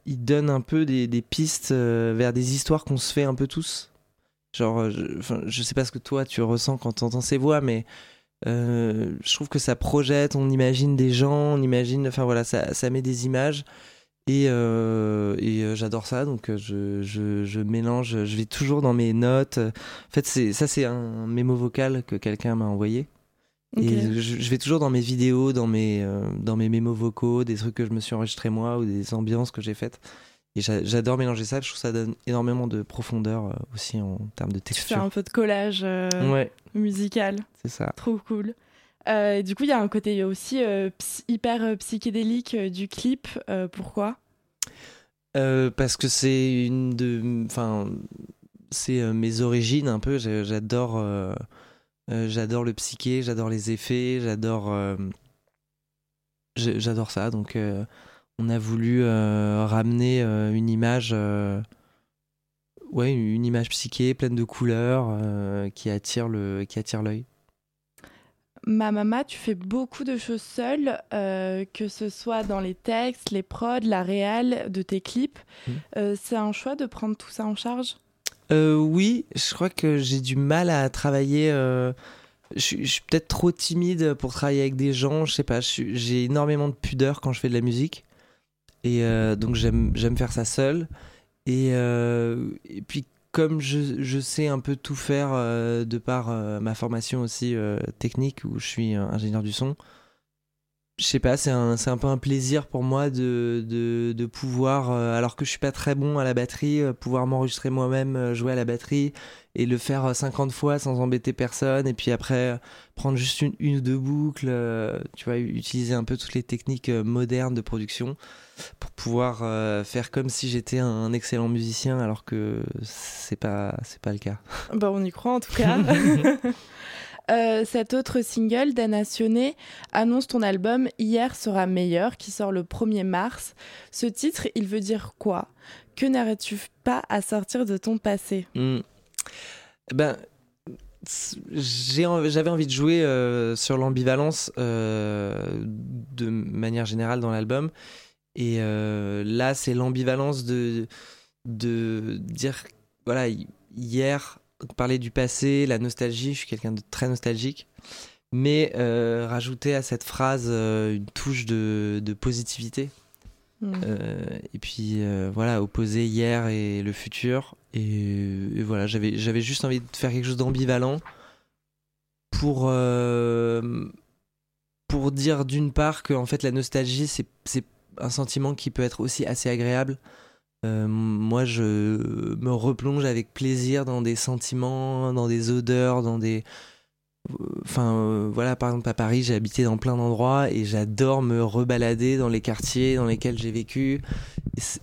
donnent un peu des, pistes euh, vers des histoires qu'on se fait un peu tous. Genre, je, je sais pas ce que toi tu ressens quand tu entends ces voix, mais je trouve que ça projette, on imagine des gens, on imagine, enfin voilà, ça, met des images. Et, euh, euh, j'adore ça, donc euh, je, je, je, mélange, je vais toujours dans mes notes. En fait, ça, c'est un mémo vocal que quelqu'un m'a envoyé. Et je, vais toujours dans mes vidéos, dans mes, dans mes mémos vocaux, des trucs que je me suis enregistré moi ou des ambiances que j'ai faites. Et j'adore mélanger ça, je trouve que ça donne énormément de profondeur aussi en termes de texture. Tu fais un peu de collage musical. C'est ça. Trop cool. Euh, et du coup, il y a un côté aussi euh, hyper euh, psychédélique euh, du clip. Euh, pourquoi? Euh, parce que c'est une de. Enfin, c'est euh, mes origines un peu. J'adore. Euh, j'adore le psyché, j'adore les effets, j'adore. euh, j'adore ça. Donc, euh, on a voulu ramener une image. ouais, une image psyché pleine de couleurs euh, qui attire le qui attire l'œil. Ma maman, tu fais beaucoup de choses seule, euh, que ce soit dans les textes, les prods, la réal de tes clips. Euh, c'est un choix de prendre tout ça en charge? Euh, oui, je crois que j'ai du mal à travailler. euh, je suis, peut-être trop timide pour travailler avec des gens. Je sais pas. J'ai énormément de pudeur quand je fais de la musique. Et euh, donc j'aime faire ça seul. Et, puis comme je, je sais un peu tout faire de par ma formation aussi technique où je suis ingénieur du son, je sais pas, c'est un, un peu un plaisir pour moi de, de, de pouvoir, euh, alors que je suis pas très bon à la batterie, euh, pouvoir m'enregistrer moi-même, euh, jouer à la batterie et le faire euh, 50 fois sans embêter personne. Et puis après, prendre juste une, une ou deux boucles, tu vois, utiliser un peu toutes les techniques modernes de production pour pouvoir faire comme si j'étais un excellent musicien alors que c'est pas, c'est pas le cas. Bah, on y croit en tout cas. Euh, cet autre single Sionnet annonce ton album Hier sera meilleur qui sort le 1er mars. Ce titre, il veut dire quoi? Que n'arrêtes-tu pas à sortir de ton passé? Hmm. Ben, c- j'ai en- j'avais envie de jouer euh, sur l'ambivalence euh, de manière générale dans l'album. Et là, c'est l'ambivalence de, de dire, voilà, hi- parler du passé, la nostalgie, je suis quelqu'un de très nostalgique. Mais euh, rajouter à cette phrase euh, une touche de, de positivité. Hmm. Euh, et puis voilà, opposer hier et le futur. Et, et voilà, j'avais j'avais juste envie de faire quelque chose d'ambivalent pour pour dire d'une part que en fait la nostalgie c'est c'est un sentiment qui peut être aussi assez agréable. Euh, moi, je me replonge avec plaisir dans des sentiments, dans des odeurs, dans des Enfin, euh, voilà, par exemple, à Paris, j'ai habité dans plein d'endroits et j'adore me rebalader dans les quartiers dans lesquels j'ai vécu.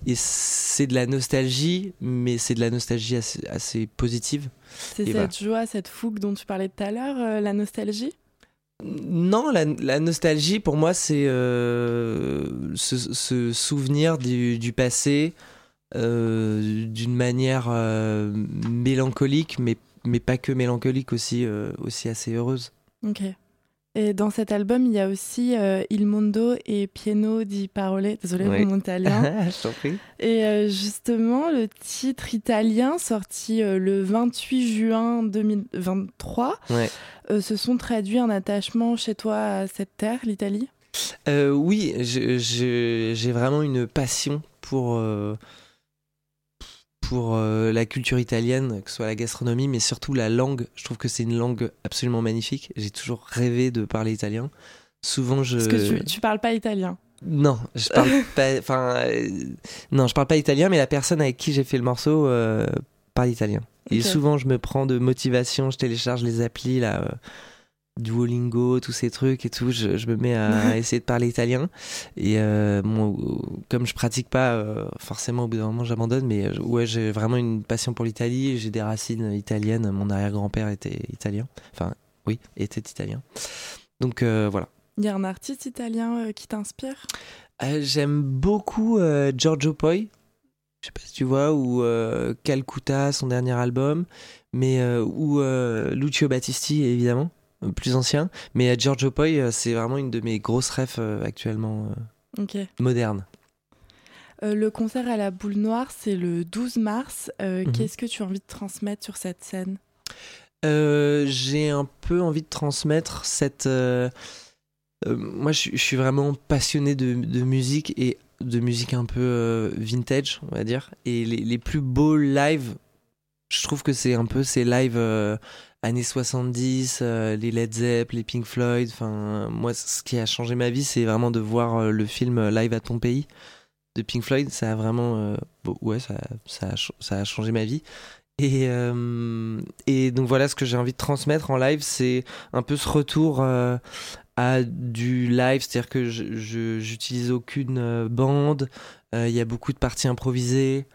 Et c'est de la nostalgie, mais c'est de la nostalgie assez, assez positive. C'est Et cette joie, cette fougue dont tu parlais tout à l'heure, euh, la nostalgie? Non, la, la nostalgie, pour moi, c'est se souvenir du, du passé d'une manière euh, mélancolique, mais, mais pas que mélancolique, aussi, euh, aussi assez heureuse. Ok. Et dans cet album, il y a aussi euh, Il Mondo et Pieno di Parole. Désolée Oui. pour mon italien. Je t'en prie. Et euh, justement, le titre italien sorti euh, le 28 juin 2023 Ouais. euh, se sont traduits en attachement chez toi à cette terre, l'Italie? Euh, oui, j'ai vraiment une passion pour, euh, pour euh, la culture italienne, que ce soit la gastronomie, mais surtout la langue. Je trouve que c'est une langue absolument magnifique. J'ai toujours rêvé de parler italien. Souvent, je. Parce que tu, tu parles pas italien. Non, je parle pas. Enfin, euh, non, je parle pas italien, mais la personne avec qui j'ai fait le morceau euh, parle italien. Et souvent, je me prends de motivation, je télécharge les applis là, Duolingo, tous ces trucs et tout. Je, je me mets à essayer de parler italien. Et euh, bon, comme je pratique pas, euh, forcément, au bout d'un moment, j'abandonne. Mais euh, ouais, j'ai vraiment une passion pour l'Italie. J'ai des racines italiennes. Mon arrière-grand-père était italien. Enfin, oui, était italien. Donc voilà. Il y a un artiste italien qui t'inspire? J'aime beaucoup Giorgio Poi. Je sais pas si tu vois, ou Calcutta, son dernier album, mais ou Lucio Battisti, évidemment, plus ancien. Mais euh, Giorgio Poi, euh, c'est vraiment une de mes grosses refs euh, actuellement euh. Euh, le concert à la boule noire, c'est le 12 mars. Euh, Mhm. Qu'est-ce que tu as envie de transmettre sur cette scène? Euh, J'ai un peu envie de transmettre cette. euh, euh, moi, je, suis- je suis vraiment passionné de, de musique et de musique un peu euh, vintage, on va dire. Et les, les plus beaux lives, je trouve que c'est un peu ces lives euh, années 70, euh, les Led Zepp, les Pink Floyd. Enfin, moi, ce qui a changé ma vie, c'est vraiment de voir euh, le film Live à ton pays de Pink Floyd. Ça a vraiment, euh, ouais, ça, a, ça a changé ma vie. Et, euh, et donc voilà ce que j'ai envie de transmettre en live, c'est un peu ce retour euh, à du live, c'est-à-dire que je- j'utilise aucune euh, bande, euh, il y a beaucoup de parties improvisées,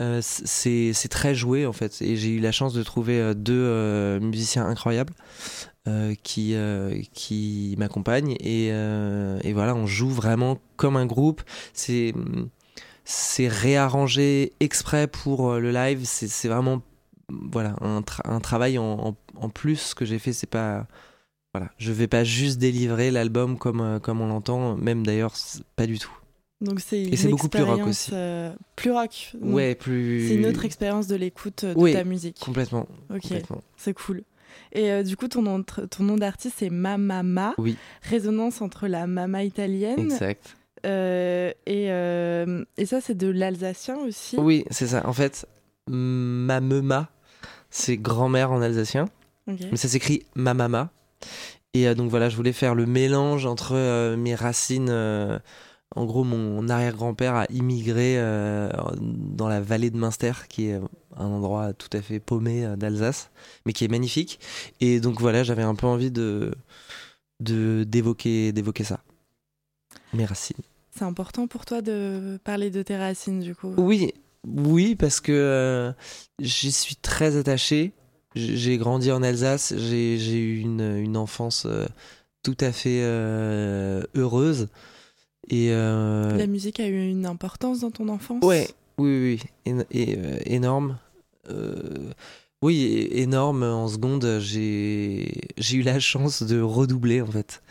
euh, c'est très joué en fait, et j'ai eu la chance de trouver euh, deux euh, musiciens incroyables qui, m'accompagnent, et, voilà, on joue vraiment comme un groupe, c'est réarrangé exprès pour le live, c'est vraiment voilà un, tra- un travail en, en, plus que j'ai fait, c'est pas voilà, je vais pas juste délivrer l'album comme, comme on l'entend, même d'ailleurs, pas du tout. Donc c'est Et une c'est beaucoup plus rock aussi. euh, plus rock. donc Ouais, plus. C'est une autre expérience de l'écoute de Oui, ta musique. Complètement. Ok, c'est cool. Et euh, du coup, ton nom, de- ton nom d'artiste, c'est Mamama. Oui. Résonance entre la mama italienne. Exact. euh, et, euh, et ça, c'est de l'alsacien aussi. Oui, c'est ça. En fait, Mamema, c'est grand-mère en alsacien. Mais ça s'écrit Mamama. Et euh, donc voilà, je voulais faire le mélange entre euh, mes racines. En gros, mon arrière-grand-père a immigré euh, dans la vallée de Münster, qui est un endroit tout à fait paumé euh, d'Alsace, mais qui est magnifique. Et donc voilà, j'avais un peu envie de d'évoquer d'évoquer ça. Mes racines. C'est important pour toi de parler de tes racines, du coup? Oui, oui, parce que euh, j'y suis très attaché. J'ai grandi en Alsace, j'ai eu une, une enfance euh, tout à fait heureuse. Et euh, La musique a eu une importance dans ton enfance? Ouais, oui, oui, oui, euh, énorme. Euh, oui, énorme. En seconde, j'ai eu la chance de redoubler en fait.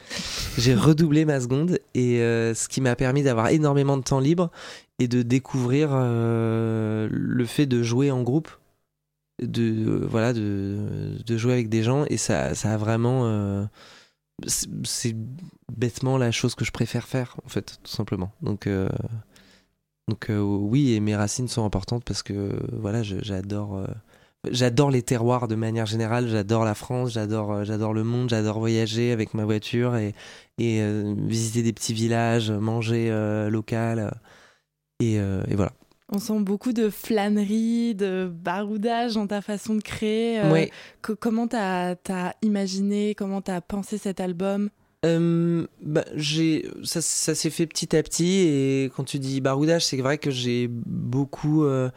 J'ai redoublé ma seconde et euh, ce qui m'a permis d'avoir énormément de temps libre et de découvrir le fait de jouer en groupe, de voilà, de, de jouer avec des gens et ça, ça a vraiment c'est- bêtement la chose que je préfère faire en fait, tout simplement. Donc euh, donc euh, oui, et mes racines sont importantes parce que voilà, j'adore euh, j'adore les terroirs de manière générale, j'adore la France, j'adore j'adore le monde, j'adore voyager avec ma voiture et et visiter des petits villages, manger local et, et voilà. On sent beaucoup de flânerie, de baroudage dans ta façon de créer. euh, Ouais. co- comment t'as as imaginé, comment t'as pensé cet album? Euh, bah, j'ai ça, ça s'est fait petit à petit et quand tu dis baroudage c'est vrai que j'ai beaucoup euh,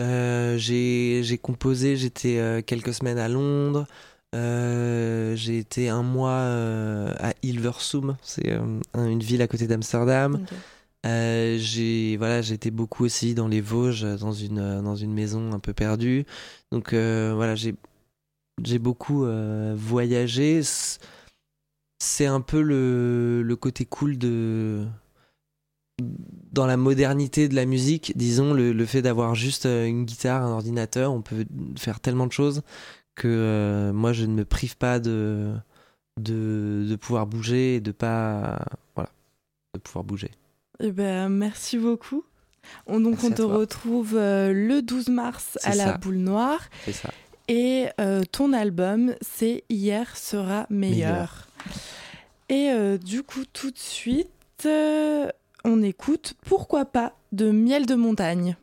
euh, j'ai composé j'étais quelques semaines à Londres j'ai été un mois à Hilversum c'est un- une ville à côté d'Amsterdam. Euh, j'ai voilà j'étais beaucoup aussi dans les Vosges dans une euh, dans une maison un peu perdue. Donc euh, voilà j'ai j'ai beaucoup voyagé. C'est un peu le, le côté cool de dans la modernité de la musique disons le, le fait d'avoir juste une guitare un ordinateur on peut faire tellement de choses que moi je ne me prive pas de de, de pouvoir bouger et de pas voilà de pouvoir bouger Eh ben, merci beaucoup. On, donc Merci on te retrouve euh, le 12 mars à la boule noire. c'est ça Et euh, ton album, c'est Hier sera meilleur. Meilleur. Et euh, du coup, tout de suite, on écoute Pourquoi pas de Miel de montagne.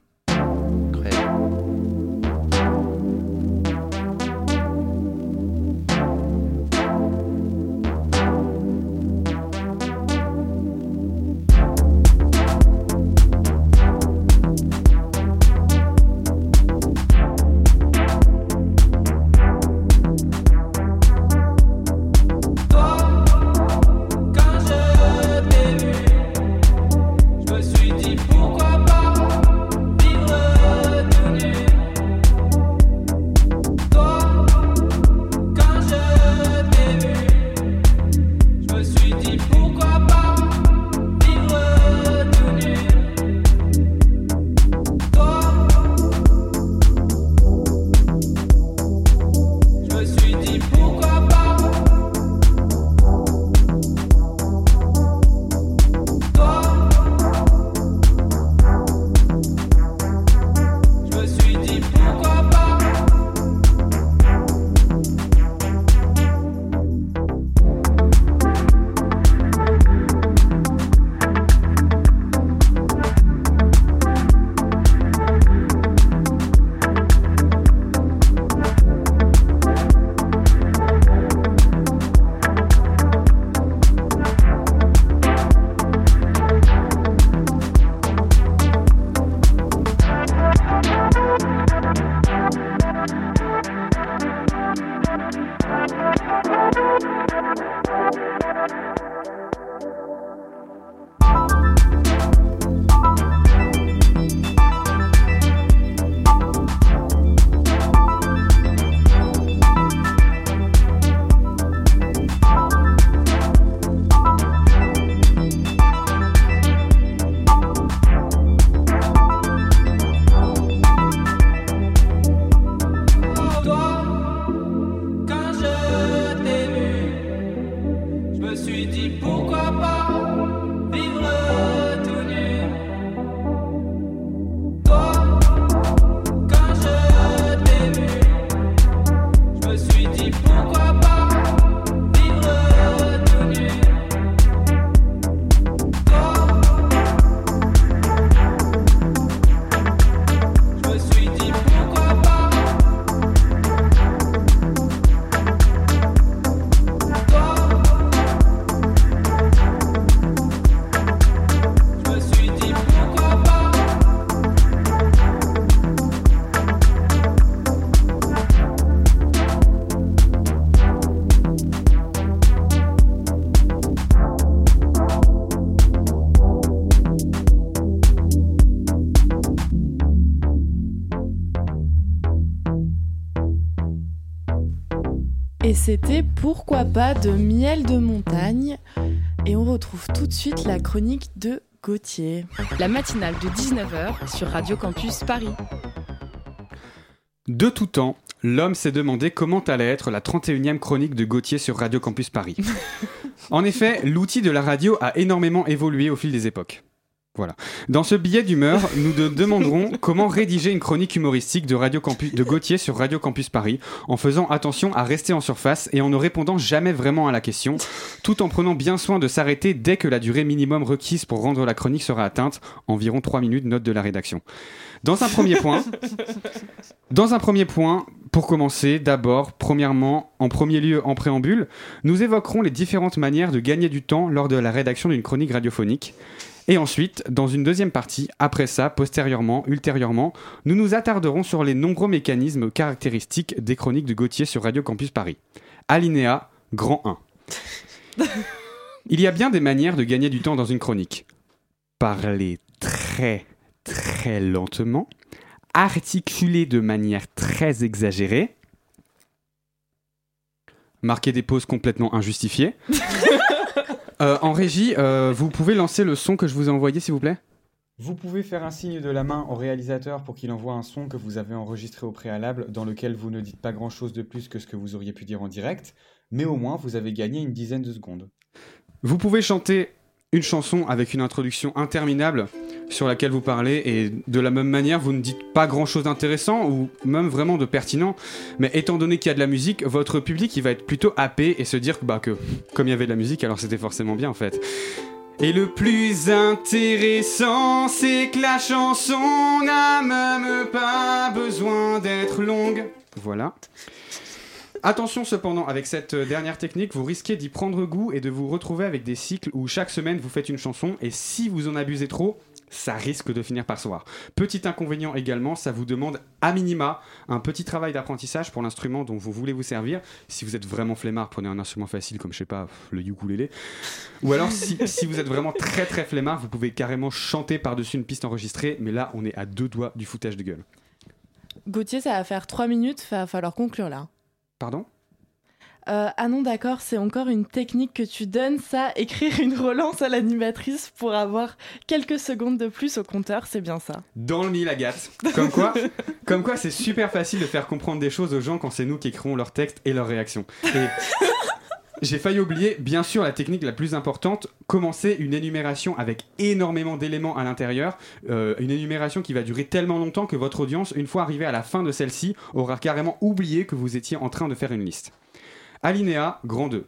C'était Pourquoi pas de Miel de montagne. Et on retrouve tout de suite la chronique de Gauthier. La matinale de 19h sur Radio Campus Paris. De tout temps, l'homme s'est demandé comment allait être la 31e chronique de Gauthier sur Radio Campus Paris. en effet, l'outil de la radio a énormément évolué au fil des époques. Voilà. Dans ce billet d'humeur, nous te demanderons comment rédiger une chronique humoristique de, Radio Campus, de Gauthier sur Radio Campus Paris, en faisant attention à rester en surface et en ne répondant jamais vraiment à la question, tout en prenant bien soin de s'arrêter dès que la durée minimum requise pour rendre la chronique sera atteinte, environ 3 minutes, note de la rédaction. Dans un premier point, dans un premier point, pour commencer, d'abord, premièrement, en premier lieu, en préambule, nous évoquerons les différentes manières de gagner du temps lors de la rédaction d'une chronique radiophonique. Et ensuite, dans une deuxième partie, après ça, postérieurement, ultérieurement, nous nous attarderons sur les nombreux mécanismes caractéristiques des chroniques de Gauthier sur Radio Campus Paris. Alinéa, grand 1. Il y a bien des manières de gagner du temps dans une chronique. Parler très très lentement, articuler de manière très exagérée, marquer des pauses complètement injustifiées. Euh, en régie, euh, vous pouvez lancer le son que je vous ai envoyé, s'il vous plaît Vous pouvez faire un signe de la main au réalisateur pour qu'il envoie un son que vous avez enregistré au préalable dans lequel vous ne dites pas grand-chose de plus que ce que vous auriez pu dire en direct, mais au moins vous avez gagné une dizaine de secondes. Vous pouvez chanter une chanson avec une introduction interminable sur laquelle vous parlez et de la même manière vous ne dites pas grand chose d'intéressant ou même vraiment de pertinent mais étant donné qu'il y a de la musique votre public il va être plutôt happé et se dire bah, que comme il y avait de la musique alors c'était forcément bien en fait et le plus intéressant, c'est que la chanson n'a même pas besoin d'être longue. Voilà. Attention cependant, avec cette dernière technique, vous risquez d'y prendre goût et de vous retrouver avec des cycles où chaque semaine vous faites une chanson et si vous en abusez trop, ça risque de finir par soir. Petit inconvénient également, ça vous demande à minima un petit travail d'apprentissage pour l'instrument dont vous voulez vous servir. Si vous êtes vraiment flemmard, prenez un instrument facile comme je sais pas le ukulélé. Ou alors si, si vous êtes vraiment très très flemmard, vous pouvez carrément chanter par-dessus une piste enregistrée, mais là on est à deux doigts du foutage de gueule. Gauthier, ça va faire trois minutes, va falloir conclure là. Pardon Euh, ah non, d'accord, c'est encore une technique que tu donnes, ça, écrire une relance à l'animatrice pour avoir quelques secondes de plus au compteur, c'est bien ça. Dans le mille, Agathe. Comme quoi, comme quoi c'est super facile de faire comprendre des choses aux gens quand c'est nous qui écrivons leurs textes et leurs réactions. Et j'ai failli oublier, bien sûr, la technique la plus importante, commencer une énumération avec énormément d'éléments à l'intérieur, euh, une énumération qui va durer tellement longtemps que votre audience, une fois arrivée à la fin de celle-ci, aura carrément oublié que vous étiez en train de faire une liste. Alinéa, grand 2.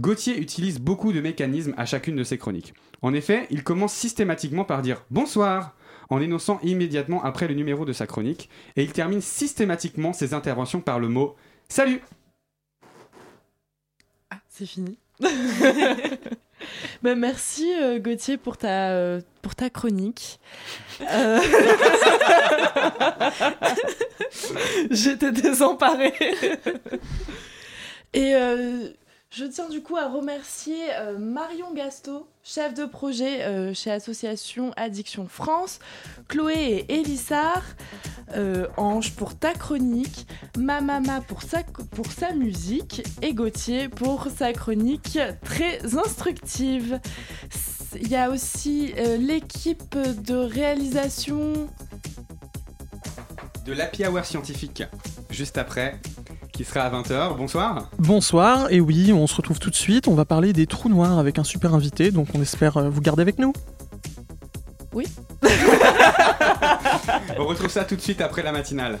Gauthier utilise beaucoup de mécanismes à chacune de ses chroniques. En effet, il commence systématiquement par dire bonsoir en énonçant immédiatement après le numéro de sa chronique, et il termine systématiquement ses interventions par le mot salut. C'est fini. Ben, merci euh, Gauthier pour ta, euh, pour ta chronique. Euh, J'étais désemparée. Et euh, je tiens du coup à remercier euh, Marion Gasto, chef de projet euh, chez Association Addiction France, Chloé et Elissard, euh, Ange pour ta chronique, Mamama pour sa, pour sa musique et Gauthier pour sa chronique très instructive. Il y a aussi l'équipe de réalisation De l'Happy Hour scientifique, juste après, qui sera à 20h. Bonsoir. Bonsoir, et oui, on se retrouve tout de suite. On va parler des trous noirs avec un super invité, donc on espère euh, vous garder avec nous. Oui. On retrouve ça tout de suite après la matinale.